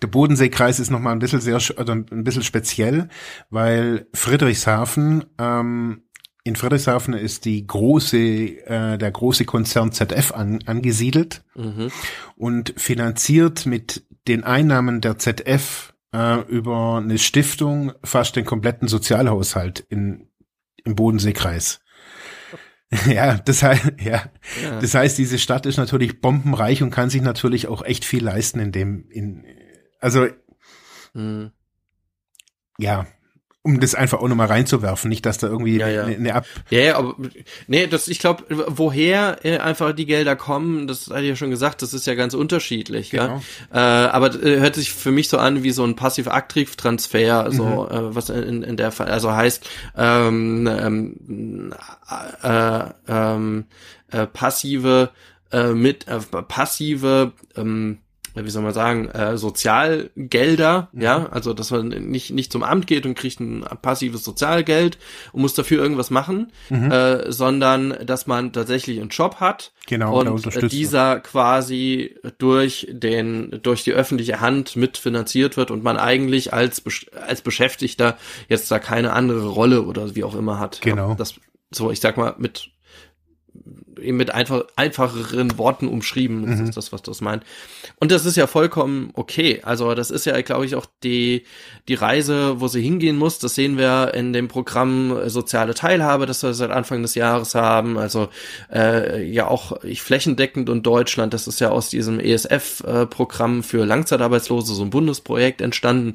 Der Bodenseekreis ist nochmal ein bisschen sehr, also ein bisschen speziell, weil Friedrichshafen, ähm, in Friedrichshafen ist die große, äh, der große Konzern ZF an, angesiedelt mhm. und finanziert mit den Einnahmen der ZF äh, über eine Stiftung fast den kompletten Sozialhaushalt in, im Bodenseekreis. Ja, das heißt, ja. ja. Das heißt, diese Stadt ist natürlich bombenreich und kann sich natürlich auch echt viel leisten in dem, in, also, mhm. ja, um das einfach auch nochmal reinzuwerfen, nicht, dass da irgendwie ja, ja. Eine, eine Ab. Ja, ja, aber nee, das, ich glaube, woher äh, einfach die Gelder kommen, das hatte ich ja schon gesagt, das ist ja ganz unterschiedlich, genau. ja. Äh, aber äh, hört sich für mich so an wie so ein passiv-aktiv-Transfer, so mhm. äh, was in, in der Fall, also heißt ähm, ähm, äh, ähm, äh, passive äh, mit äh, passive ähm, wie soll man sagen, äh, Sozialgelder, mhm. ja, also dass man nicht, nicht zum Amt geht und kriegt ein passives Sozialgeld und muss dafür irgendwas machen, mhm. äh, sondern dass man tatsächlich einen Job hat genau, und dieser quasi durch den, durch die öffentliche Hand mitfinanziert wird und man eigentlich als, als Beschäftigter jetzt da keine andere Rolle oder wie auch immer hat. Genau. Ja, das, so, ich sag mal, mit eben mit einfach, einfacheren Worten umschrieben. Das mhm. ist das, was das meint. Und das ist ja vollkommen okay. Also das ist ja, glaube ich, auch die, die Reise, wo sie hingehen muss. Das sehen wir in dem Programm Soziale Teilhabe, das wir seit Anfang des Jahres haben. Also äh, ja auch ich flächendeckend und Deutschland. Das ist ja aus diesem ESF-Programm für Langzeitarbeitslose, so ein Bundesprojekt entstanden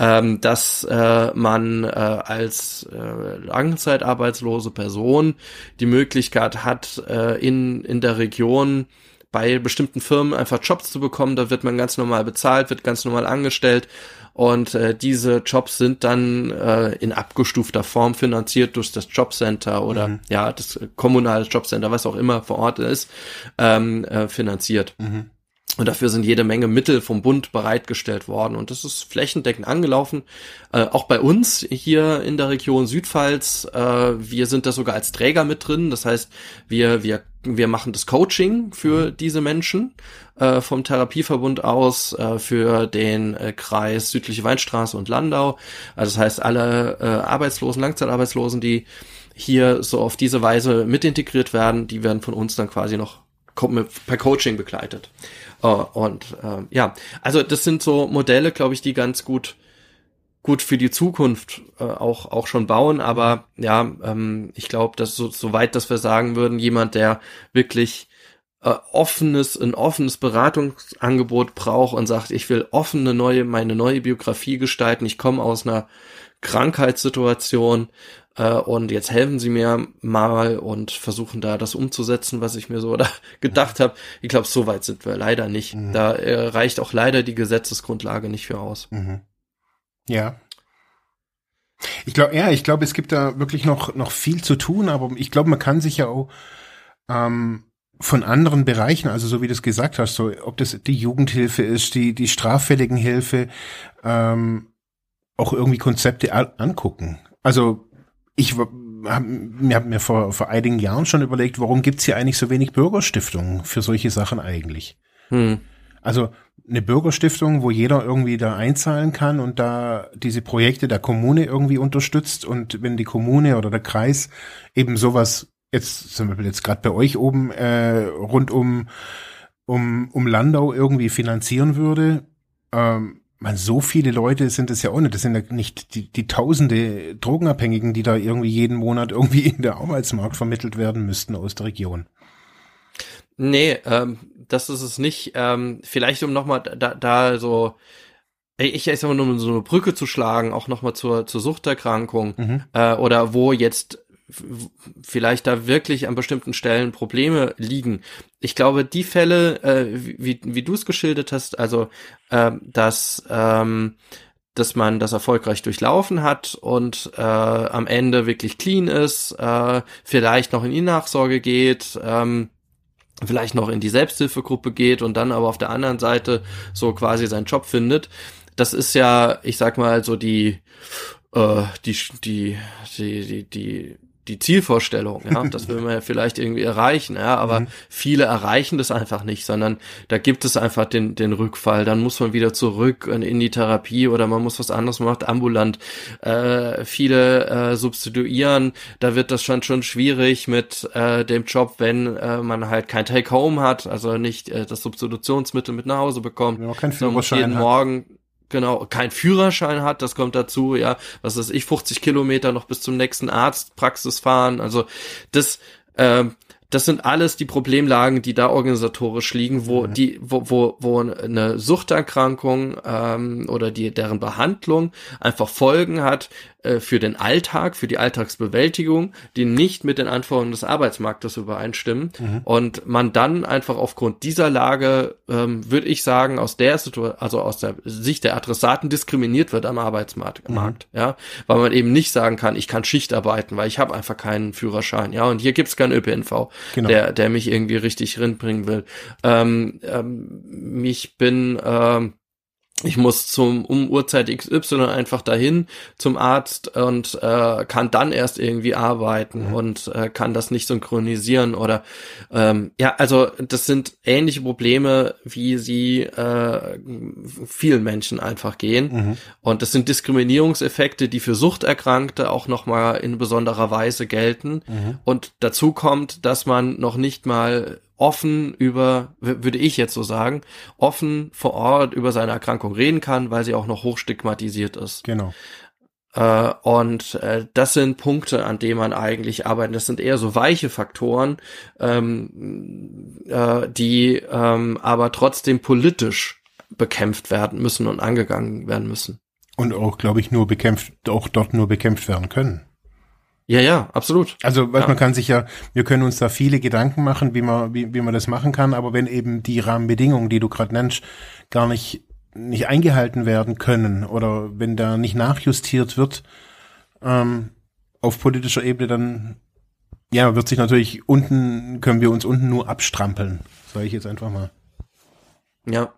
ähm, dass äh, man äh, als äh, langzeitarbeitslose Person die Möglichkeit hat, äh, in, in der Region bei bestimmten Firmen einfach Jobs zu bekommen. Da wird man ganz normal bezahlt, wird ganz normal angestellt. Und äh, diese Jobs sind dann äh, in abgestufter Form finanziert durch das Jobcenter oder mhm. ja, das kommunale Jobcenter, was auch immer vor Ort ist, ähm, äh, finanziert. Mhm. Und dafür sind jede Menge Mittel vom Bund bereitgestellt worden. Und das ist flächendeckend angelaufen. Äh, auch bei uns hier in der Region Südpfalz. Äh, wir sind da sogar als Träger mit drin. Das heißt, wir, wir, wir machen das Coaching für diese Menschen äh, vom Therapieverbund aus, äh, für den äh, Kreis Südliche Weinstraße und Landau. Also das heißt, alle äh, Arbeitslosen, Langzeitarbeitslosen, die hier so auf diese Weise mit integriert werden, die werden von uns dann quasi noch per Coaching begleitet. Uh, und uh, ja, also das sind so Modelle, glaube ich, die ganz gut gut für die Zukunft äh, auch auch schon bauen. Aber ja, ähm, ich glaube, dass so, so weit, dass wir sagen würden, jemand, der wirklich äh, offenes, ein offenes Beratungsangebot braucht und sagt, ich will offene neue, meine neue Biografie gestalten. Ich komme aus einer Krankheitssituation äh, und jetzt helfen sie mir mal und versuchen da das umzusetzen, was ich mir so da gedacht habe. Ich glaube, so weit sind wir leider nicht. Mhm. Da äh, reicht auch leider die Gesetzesgrundlage nicht für aus. Mhm. Ja. Ich glaube, ja, ich glaube, es gibt da wirklich noch, noch viel zu tun, aber ich glaube, man kann sich ja auch ähm, von anderen Bereichen, also so wie du es gesagt hast, so ob das die Jugendhilfe ist, die die straffälligen ähm, auch irgendwie Konzepte angucken. Also ich habe hab mir vor, vor einigen Jahren schon überlegt, warum gibt's hier eigentlich so wenig Bürgerstiftungen für solche Sachen eigentlich? Hm. Also eine Bürgerstiftung, wo jeder irgendwie da einzahlen kann und da diese Projekte der Kommune irgendwie unterstützt und wenn die Kommune oder der Kreis eben sowas jetzt zum Beispiel jetzt gerade bei euch oben äh, rund um um um Landau irgendwie finanzieren würde, ähm, man, so viele Leute sind es ja auch nicht. Das sind ja nicht die, die tausende Drogenabhängigen, die da irgendwie jeden Monat irgendwie in der Arbeitsmarkt vermittelt werden müssten aus der Region. Nee, ähm, das ist es nicht. Ähm, vielleicht um nochmal da, da so, ich sag mal, um so eine Brücke zu schlagen, auch nochmal zur, zur Suchterkrankung, mhm. äh, oder wo jetzt vielleicht da wirklich an bestimmten Stellen Probleme liegen. Ich glaube, die Fälle, äh, wie, wie du es geschildert hast, also äh, dass ähm, dass man das erfolgreich durchlaufen hat und äh, am Ende wirklich clean ist, äh, vielleicht noch in die Nachsorge geht, ähm, vielleicht noch in die Selbsthilfegruppe geht und dann aber auf der anderen Seite so quasi seinen Job findet. Das ist ja, ich sag mal, so die, äh, die, die, die, die, die die Zielvorstellung, ja, das will man ja vielleicht irgendwie erreichen, ja, aber mhm. viele erreichen das einfach nicht, sondern da gibt es einfach den, den Rückfall, dann muss man wieder zurück in die Therapie oder man muss was anderes machen, ambulant. Äh, viele äh, substituieren, da wird das schon schon schwierig mit äh, dem Job, wenn äh, man halt kein Take-Home hat, also nicht äh, das Substitutionsmittel mit nach Hause bekommt. Ja, kein Führerschein jeden hat. Morgen genau, kein Führerschein hat, das kommt dazu, ja, was weiß ich, 50 Kilometer noch bis zum nächsten Arztpraxis fahren, also das, äh, das sind alles die Problemlagen, die da organisatorisch liegen, wo mhm. die, wo, wo, wo eine Suchterkrankung ähm, oder die deren Behandlung einfach Folgen hat, äh, für den Alltag, für die Alltagsbewältigung, die nicht mit den Anforderungen des Arbeitsmarktes übereinstimmen. Mhm. Und man dann einfach aufgrund dieser Lage, ähm, würde ich sagen, aus der Situation, also aus der Sicht der Adressaten diskriminiert wird am Arbeitsmarkt, mhm. ja, weil man eben nicht sagen kann, ich kann Schicht arbeiten, weil ich habe einfach keinen Führerschein, ja, und hier gibt's keinen ÖPNV, genau. der, der mich irgendwie richtig rinbringen will. Ähm, ähm, ich bin ähm, ich muss zum um Uhrzeit XY einfach dahin zum Arzt und äh, kann dann erst irgendwie arbeiten mhm. und äh, kann das nicht synchronisieren oder ähm, ja also das sind ähnliche Probleme wie sie äh, vielen Menschen einfach gehen mhm. und das sind Diskriminierungseffekte die für Suchterkrankte auch noch mal in besonderer Weise gelten mhm. und dazu kommt dass man noch nicht mal offen über, würde ich jetzt so sagen, offen vor Ort über seine Erkrankung reden kann, weil sie auch noch hochstigmatisiert ist. Genau. Äh, und äh, das sind Punkte, an denen man eigentlich arbeitet. Das sind eher so weiche Faktoren, ähm, äh, die ähm, aber trotzdem politisch bekämpft werden müssen und angegangen werden müssen. Und auch, glaube ich, nur bekämpft, auch dort nur bekämpft werden können. Ja, ja, absolut. Also, was ja. man kann sich ja, wir können uns da viele Gedanken machen, wie man, wie, wie man das machen kann, aber wenn eben die Rahmenbedingungen, die du gerade nennst, gar nicht, nicht eingehalten werden können oder wenn da nicht nachjustiert wird, ähm, auf politischer Ebene, dann ja, wird sich natürlich unten, können wir uns unten nur abstrampeln, sage ich jetzt einfach mal. Ja.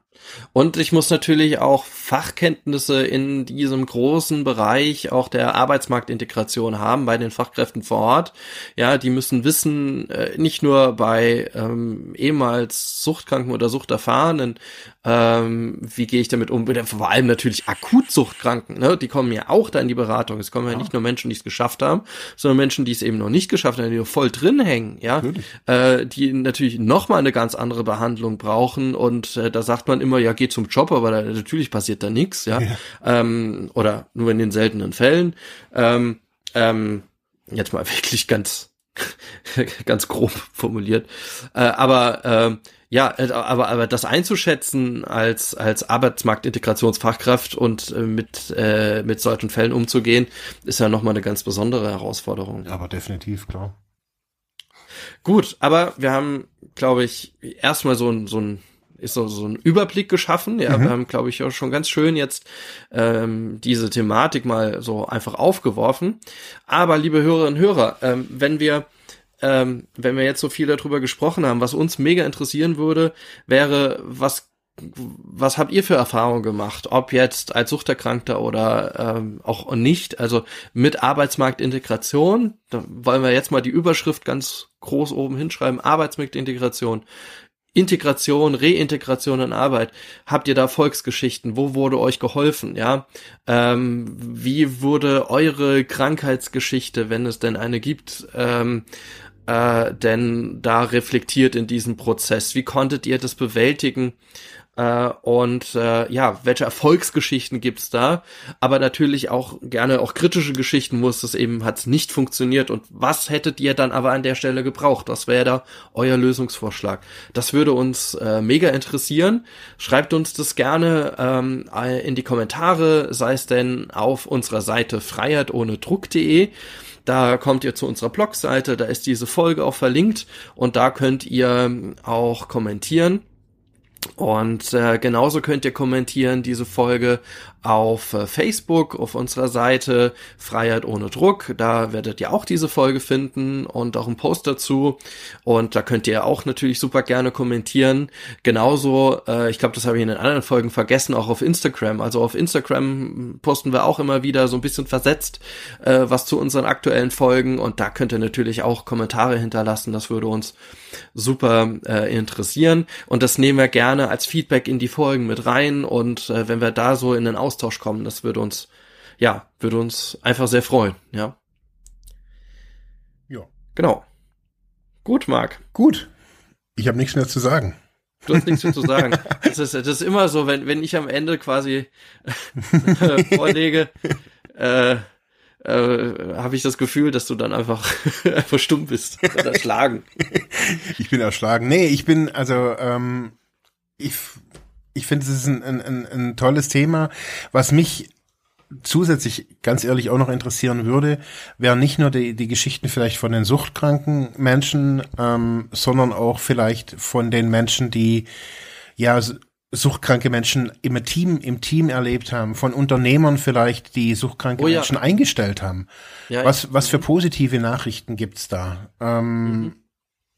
Und ich muss natürlich auch Fachkenntnisse in diesem großen Bereich auch der Arbeitsmarktintegration haben bei den Fachkräften vor Ort. Ja, die müssen wissen, äh, nicht nur bei ähm, ehemals Suchtkranken oder Suchterfahrenen, ähm, wie gehe ich damit um? Vor allem natürlich Akutsuchtkranken, ne? die kommen ja auch da in die Beratung. Es kommen ja, ja nicht nur Menschen, die es geschafft haben, sondern Menschen, die es eben noch nicht geschafft haben, die noch voll drin hängen, ja, äh, die natürlich nochmal eine ganz andere Behandlung brauchen. Und äh, da sagt man immer, ja, geh zum Job, aber da, natürlich passiert da nichts, ja, ja. Ähm, oder nur in den seltenen Fällen. Ähm, ähm, jetzt mal wirklich ganz ganz grob formuliert. Äh, aber äh, ja, äh, aber, aber das einzuschätzen als, als Arbeitsmarktintegrationsfachkraft und äh, mit, äh, mit solchen Fällen umzugehen, ist ja nochmal eine ganz besondere Herausforderung. Aber definitiv, klar. Gut, aber wir haben, glaube ich, erstmal so ein, so ein ist so, so ein Überblick geschaffen. Ja, mhm. wir haben, glaube ich, auch schon ganz schön jetzt ähm, diese Thematik mal so einfach aufgeworfen. Aber liebe Hörerinnen und Hörer, ähm, wenn wir ähm, wenn wir jetzt so viel darüber gesprochen haben, was uns mega interessieren würde, wäre, was was habt ihr für Erfahrungen gemacht, ob jetzt als Suchterkrankter oder ähm, auch nicht, also mit Arbeitsmarktintegration, da wollen wir jetzt mal die Überschrift ganz groß oben hinschreiben, Arbeitsmarktintegration, Integration, Reintegration in Arbeit. Habt ihr da Volksgeschichten? Wo wurde euch geholfen? Ja, ähm, wie wurde eure Krankheitsgeschichte, wenn es denn eine gibt, ähm, äh, denn da reflektiert in diesem Prozess? Wie konntet ihr das bewältigen? Äh, und äh, ja, welche Erfolgsgeschichten gibt's da? Aber natürlich auch gerne auch kritische Geschichten, wo es eben hat nicht funktioniert. Und was hättet ihr dann aber an der Stelle gebraucht? Was wäre da euer Lösungsvorschlag? Das würde uns äh, mega interessieren. Schreibt uns das gerne ähm, in die Kommentare, sei es denn auf unserer Seite freiheit ohne Druck.de. Da kommt ihr zu unserer Blogseite, da ist diese Folge auch verlinkt und da könnt ihr auch kommentieren. Und äh, genauso könnt ihr kommentieren diese Folge auf äh, Facebook, auf unserer Seite Freiheit ohne Druck. Da werdet ihr auch diese Folge finden und auch einen Post dazu. Und da könnt ihr auch natürlich super gerne kommentieren. Genauso, äh, ich glaube, das habe ich in den anderen Folgen vergessen, auch auf Instagram. Also auf Instagram posten wir auch immer wieder so ein bisschen versetzt äh, was zu unseren aktuellen Folgen. Und da könnt ihr natürlich auch Kommentare hinterlassen. Das würde uns super äh, interessieren. Und das nehmen wir gerne als Feedback in die Folgen mit rein. Und äh, wenn wir da so in den Austausch kommen. Das würde uns, ja, würde uns einfach sehr freuen, ja. Ja. Genau. Gut, Marc. Gut. Ich habe nichts mehr zu sagen. Du hast nichts mehr zu sagen. Das ist, das ist immer so, wenn, wenn ich am Ende quasi äh, vorlege, äh, äh, habe ich das Gefühl, dass du dann einfach, einfach stumm bist oder erschlagen. Ich bin erschlagen. Nee, ich bin, also, ähm, ich ich finde, es ist ein, ein, ein tolles Thema. Was mich zusätzlich ganz ehrlich auch noch interessieren würde, wären nicht nur die, die Geschichten vielleicht von den suchtkranken Menschen, ähm, sondern auch vielleicht von den Menschen, die ja suchtkranke Menschen im Team im Team erlebt haben, von Unternehmern vielleicht, die suchtkranke oh, ja. Menschen eingestellt haben. Ja, was was für positive Nachrichten gibt's da? Ähm, mhm.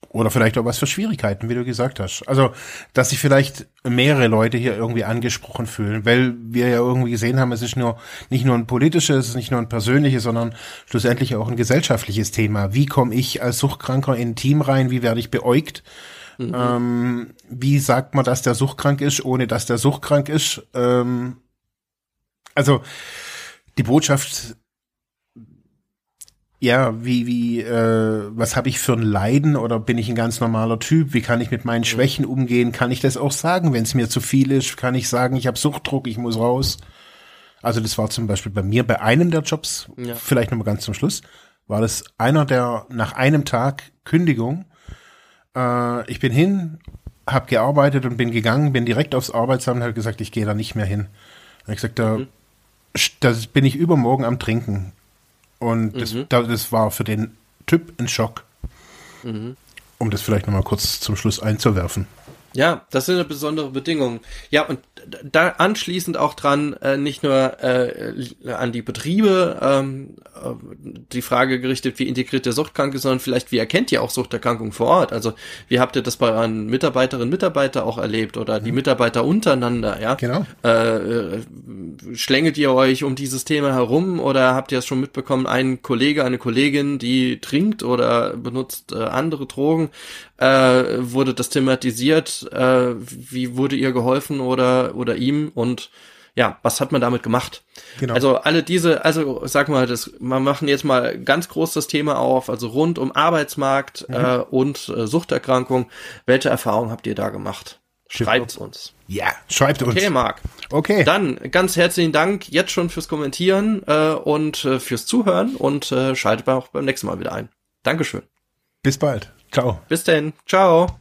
Oder vielleicht auch was für Schwierigkeiten, wie du gesagt hast. Also, dass sich vielleicht mehrere Leute hier irgendwie angesprochen fühlen, weil wir ja irgendwie gesehen haben, es ist nur nicht nur ein politisches, es ist nicht nur ein persönliches, sondern schlussendlich auch ein gesellschaftliches Thema. Wie komme ich als Suchtkranker in ein Team rein? Wie werde ich beäugt? Mhm. Ähm, wie sagt man, dass der suchtkrank ist, ohne dass der suchtkrank ist? Ähm, also die Botschaft ja, wie, wie, äh, was habe ich für ein Leiden oder bin ich ein ganz normaler Typ? Wie kann ich mit meinen mhm. Schwächen umgehen? Kann ich das auch sagen, wenn es mir zu viel ist? Kann ich sagen, ich habe Suchtdruck, ich muss raus? Also das war zum Beispiel bei mir bei einem der Jobs, ja. vielleicht nochmal ganz zum Schluss, war das einer der nach einem Tag Kündigung. Äh, ich bin hin, habe gearbeitet und bin gegangen, bin direkt aufs Arbeitsamt und habe gesagt, ich gehe da nicht mehr hin. Und ich gesagt, da, mhm. da bin ich übermorgen am Trinken. Und das, mhm. das war für den Typ ein Schock. Mhm. Um das vielleicht nochmal kurz zum Schluss einzuwerfen. Ja, das sind besondere Bedingungen. Ja, und da anschließend auch dran, äh, nicht nur äh, an die Betriebe ähm, äh, die Frage gerichtet, wie integriert der Suchtkranke, sondern vielleicht, wie erkennt ihr auch Suchterkrankungen vor Ort? Also, wie habt ihr das bei euren Mitarbeiterinnen und Mitarbeitern auch erlebt oder die mhm. Mitarbeiter untereinander, ja? Genau. Äh, schlängelt ihr euch um dieses Thema herum oder habt ihr es schon mitbekommen, ein Kollege, eine Kollegin, die trinkt oder benutzt äh, andere Drogen? äh, wurde das thematisiert, äh, wie wurde ihr geholfen oder, oder ihm und ja, was hat man damit gemacht? Genau. Also alle diese, also sag mal, das, wir machen jetzt mal ganz groß das Thema auf, also rund um Arbeitsmarkt mhm. äh, und äh, Suchterkrankung. Welche Erfahrungen habt ihr da gemacht? Schreibt uns. Ja, schreibt uns. Okay, Marc. Okay. Dann ganz herzlichen Dank jetzt schon fürs Kommentieren äh, und äh, fürs Zuhören und äh, schaltet auch beim nächsten Mal wieder ein. Dankeschön. Bis bald. Ciao. Bis denn. Ciao.